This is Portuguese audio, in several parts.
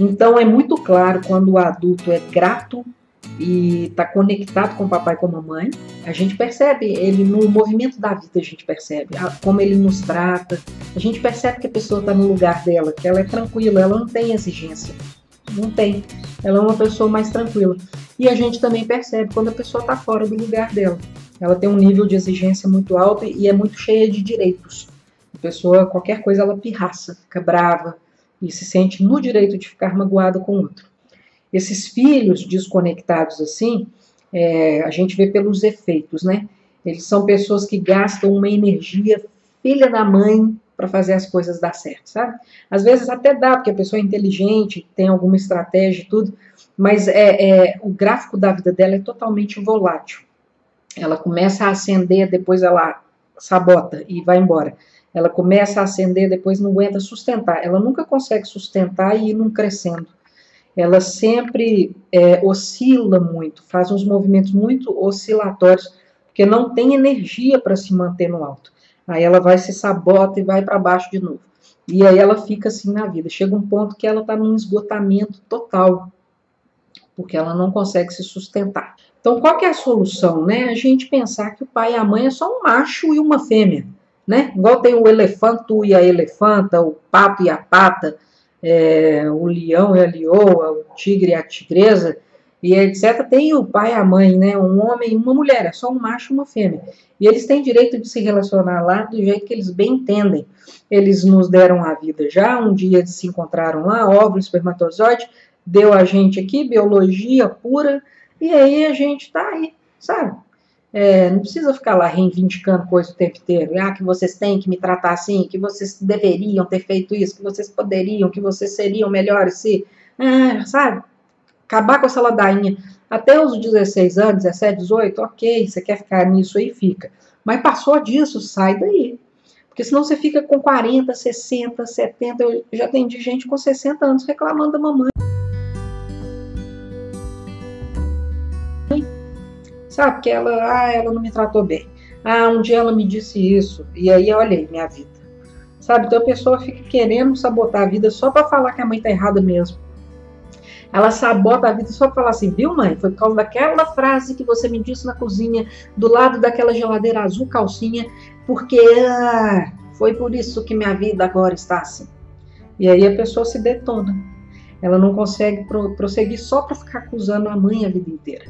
Então é muito claro quando o adulto é grato e está conectado com o papai e com a mamãe, a gente percebe ele no movimento da vida, a gente percebe como ele nos trata, a gente percebe que a pessoa está no lugar dela, que ela é tranquila, ela não tem exigência, não tem, ela é uma pessoa mais tranquila. E a gente também percebe quando a pessoa está fora do lugar dela, ela tem um nível de exigência muito alto e é muito cheia de direitos. A pessoa, qualquer coisa, ela pirraça, fica brava e se sente no direito de ficar magoada com o outro. Esses filhos desconectados assim, é, a gente vê pelos efeitos, né? Eles são pessoas que gastam uma energia filha da mãe para fazer as coisas dar certo, sabe? Às vezes até dá, porque a pessoa é inteligente, tem alguma estratégia e tudo, mas é, é, o gráfico da vida dela é totalmente volátil. Ela começa a acender, depois ela sabota e vai embora. Ela começa a acender, depois não aguenta sustentar. Ela nunca consegue sustentar e ir num crescendo ela sempre é, oscila muito, faz uns movimentos muito oscilatórios, porque não tem energia para se manter no alto. Aí ela vai se sabota e vai para baixo de novo. E aí ela fica assim na vida. Chega um ponto que ela está num esgotamento total, porque ela não consegue se sustentar. Então, qual que é a solução? Né? A gente pensar que o pai e a mãe é só um macho e uma fêmea. Né? Igual tem o elefanto e a elefanta, o pato e a pata, é, o leão e a leoa, o tigre e a tigresa, e etc. Tem o pai e a mãe, né? Um homem e uma mulher, é só um macho e uma fêmea. E eles têm direito de se relacionar lá do jeito que eles bem entendem. Eles nos deram a vida já, um dia eles se encontraram lá, óvulo, espermatozoide, deu a gente aqui, biologia pura, e aí a gente tá aí, sabe? É, não precisa ficar lá reivindicando coisa o tempo inteiro. Ah, que vocês têm que me tratar assim, que vocês deveriam ter feito isso, que vocês poderiam, que vocês seriam melhores se. Ah, sabe? Acabar com essa ladainha. Até os 16 anos, 17, 18, ok, você quer ficar nisso aí, fica. Mas passou disso, sai daí. Porque senão você fica com 40, 60, 70. Eu já atendi gente com 60 anos reclamando da mamãe. Sabe? Porque ela, ah, ela não me tratou bem. Ah, um dia ela me disse isso. E aí, olha minha vida. Sabe? Então a pessoa fica querendo sabotar a vida só para falar que a mãe tá errada mesmo. Ela sabota a vida só para falar assim, viu, mãe? Foi por causa daquela frase que você me disse na cozinha, do lado daquela geladeira azul calcinha, porque ah, foi por isso que minha vida agora está assim. E aí a pessoa se detona. Ela não consegue prosseguir só para ficar acusando a mãe a vida inteira.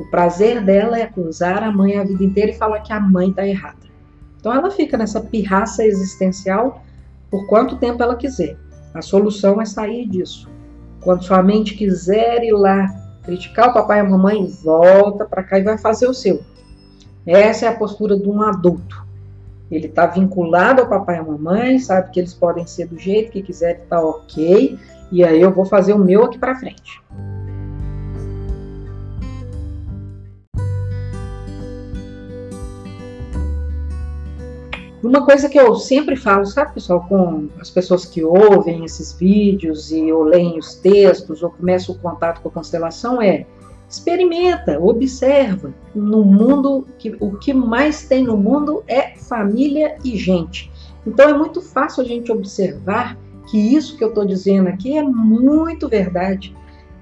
O prazer dela é acusar a mãe a vida inteira e falar que a mãe está errada. Então ela fica nessa pirraça existencial por quanto tempo ela quiser. A solução é sair disso. Quando sua mente quiser ir lá criticar o papai e a mamãe, volta para cá e vai fazer o seu. Essa é a postura de um adulto. Ele está vinculado ao papai e à mamãe, sabe que eles podem ser do jeito que quiserem, tá ok. E aí eu vou fazer o meu aqui para frente. Uma coisa que eu sempre falo, sabe, pessoal, com as pessoas que ouvem esses vídeos e ou leem os textos ou começam o contato com a constelação é experimenta, observa. No mundo, que, o que mais tem no mundo é família e gente. Então é muito fácil a gente observar que isso que eu estou dizendo aqui é muito verdade.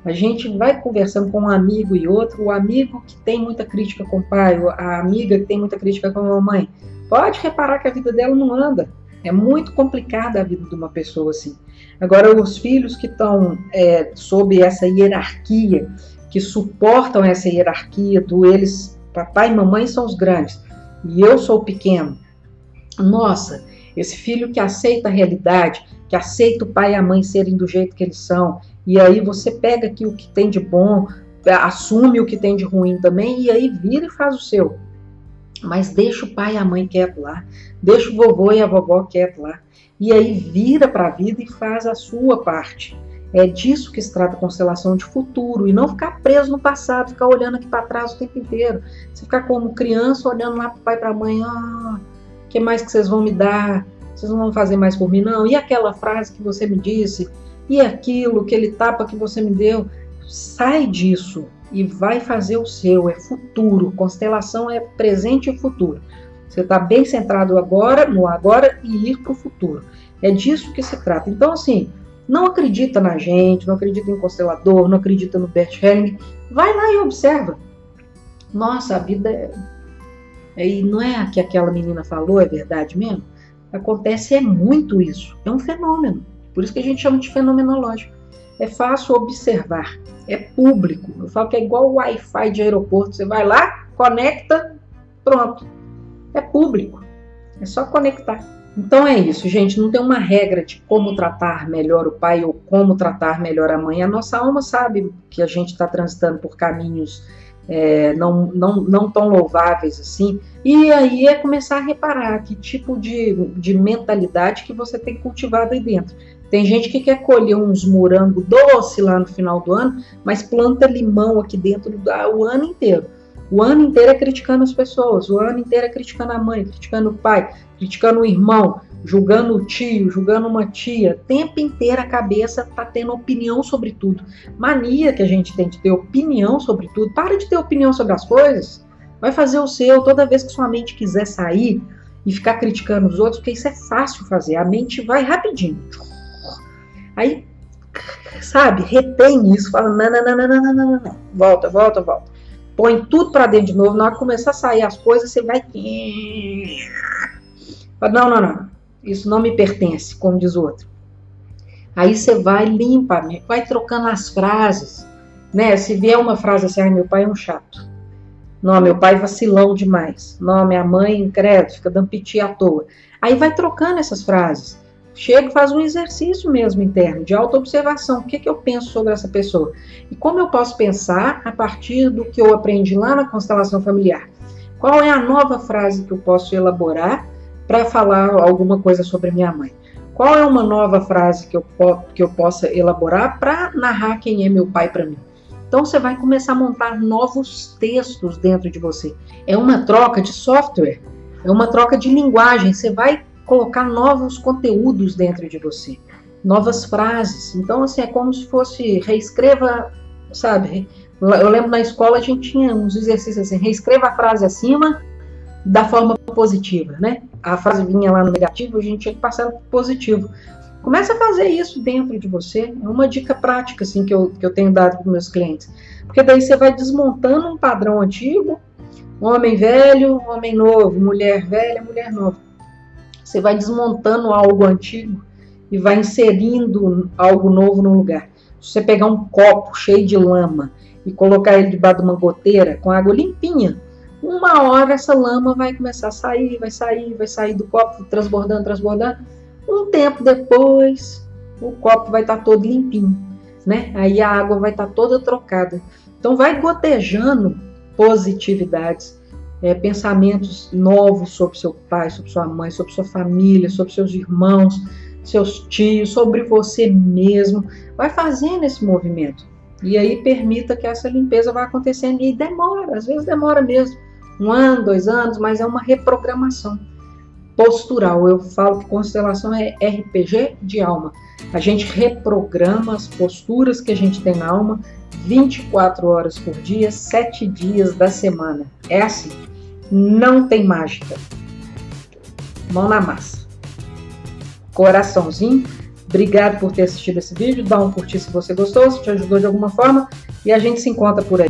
A gente vai conversando com um amigo e outro, o amigo que tem muita crítica com o pai, a amiga que tem muita crítica com a mamãe pode reparar que a vida dela não anda. É muito complicada a vida de uma pessoa assim. Agora, os filhos que estão é, sob essa hierarquia, que suportam essa hierarquia do eles, papai e mamãe são os grandes, e eu sou o pequeno. Nossa, esse filho que aceita a realidade, que aceita o pai e a mãe serem do jeito que eles são, e aí você pega aqui o que tem de bom, assume o que tem de ruim também, e aí vira e faz o seu. Mas deixa o pai e a mãe quieto lá, deixa o vovô e a vovó quieto lá. E aí vira para a vida e faz a sua parte. É disso que se trata a constelação de futuro e não ficar preso no passado, ficar olhando aqui para trás o tempo inteiro. Você ficar como criança olhando lá para o pai e para a mãe, ah, que mais que vocês vão me dar? Vocês não vão fazer mais por mim não? E aquela frase que você me disse? E aquilo, aquele tapa que você me deu? Sai disso e vai fazer o seu, é futuro. Constelação é presente e futuro. Você está bem centrado agora, no agora e ir para o futuro. É disso que se trata. Então, assim, não acredita na gente, não acredita em constelador, não acredita no Bert Helling, vai lá e observa. Nossa, a vida é... E não é que aquela menina falou, é verdade mesmo? Acontece é muito isso, é um fenômeno. Por isso que a gente chama de fenomenológico. É fácil observar, é público. Eu falo que é igual o Wi-Fi de aeroporto. Você vai lá, conecta, pronto. É público. É só conectar. Então é isso, gente. Não tem uma regra de como tratar melhor o pai ou como tratar melhor a mãe. A nossa alma sabe que a gente está transitando por caminhos é, não, não, não tão louváveis assim. E aí é começar a reparar que tipo de, de mentalidade que você tem cultivado aí dentro. Tem gente que quer colher uns morangos doce lá no final do ano, mas planta limão aqui dentro do, o ano inteiro. O ano inteiro é criticando as pessoas, o ano inteiro é criticando a mãe, criticando o pai, criticando o irmão, julgando o tio, julgando uma tia, tempo inteiro a cabeça tá tendo opinião sobre tudo. Mania que a gente tem de ter opinião sobre tudo. Para de ter opinião sobre as coisas. Vai fazer o seu toda vez que sua mente quiser sair e ficar criticando os outros, porque isso é fácil fazer. A mente vai rapidinho. Aí, sabe, retém isso, fala: não, não, não, não, não, não, não, não. Volta, volta, volta. Põe tudo para dentro de novo. Na hora que começar a sair as coisas, você vai. Não, não, não isso não me pertence, como diz o outro. Aí você vai limpa, vai trocando as frases. Né? Se vier uma frase assim, ah, meu pai é um chato. Não, meu pai é vacilão demais. Não, minha mãe, incrédulo, fica dando piti à toa. Aí vai trocando essas frases chego e faz um exercício mesmo interno, de autoobservação. O que, que eu penso sobre essa pessoa? E como eu posso pensar a partir do que eu aprendi lá na constelação familiar? Qual é a nova frase que eu posso elaborar para falar alguma coisa sobre minha mãe? Qual é uma nova frase que eu, que eu possa elaborar para narrar quem é meu pai para mim? Então você vai começar a montar novos textos dentro de você. É uma troca de software, é uma troca de linguagem. Você vai colocar novos conteúdos dentro de você, novas frases. Então, assim, é como se fosse reescreva, sabe? Eu lembro na escola a gente tinha uns exercícios assim, reescreva a frase acima da forma positiva, né? A frase vinha lá no negativo, a gente tinha que passar para positivo. Comece a fazer isso dentro de você. É uma dica prática assim que eu, que eu tenho dado para meus clientes. Porque daí você vai desmontando um padrão antigo, homem velho, homem novo, mulher velha, mulher nova. Você vai desmontando algo antigo e vai inserindo algo novo no lugar. Se você pegar um copo cheio de lama e colocar ele debaixo de uma goteira com água limpinha, uma hora essa lama vai começar a sair, vai sair, vai sair do copo, transbordando, transbordando. Um tempo depois, o copo vai estar todo limpinho, né? Aí a água vai estar toda trocada. Então vai gotejando positividades é, pensamentos novos sobre seu pai, sobre sua mãe, sobre sua família, sobre seus irmãos, seus tios, sobre você mesmo. Vai fazendo esse movimento. E aí permita que essa limpeza vá acontecendo. E demora, às vezes demora mesmo. Um ano, dois anos, mas é uma reprogramação postural. Eu falo que constelação é RPG de alma. A gente reprograma as posturas que a gente tem na alma 24 horas por dia, 7 dias da semana. É assim. Não tem mágica. Mão na massa. Coraçãozinho. Obrigado por ter assistido esse vídeo. Dá um curtir se você gostou, se te ajudou de alguma forma. E a gente se encontra por aí.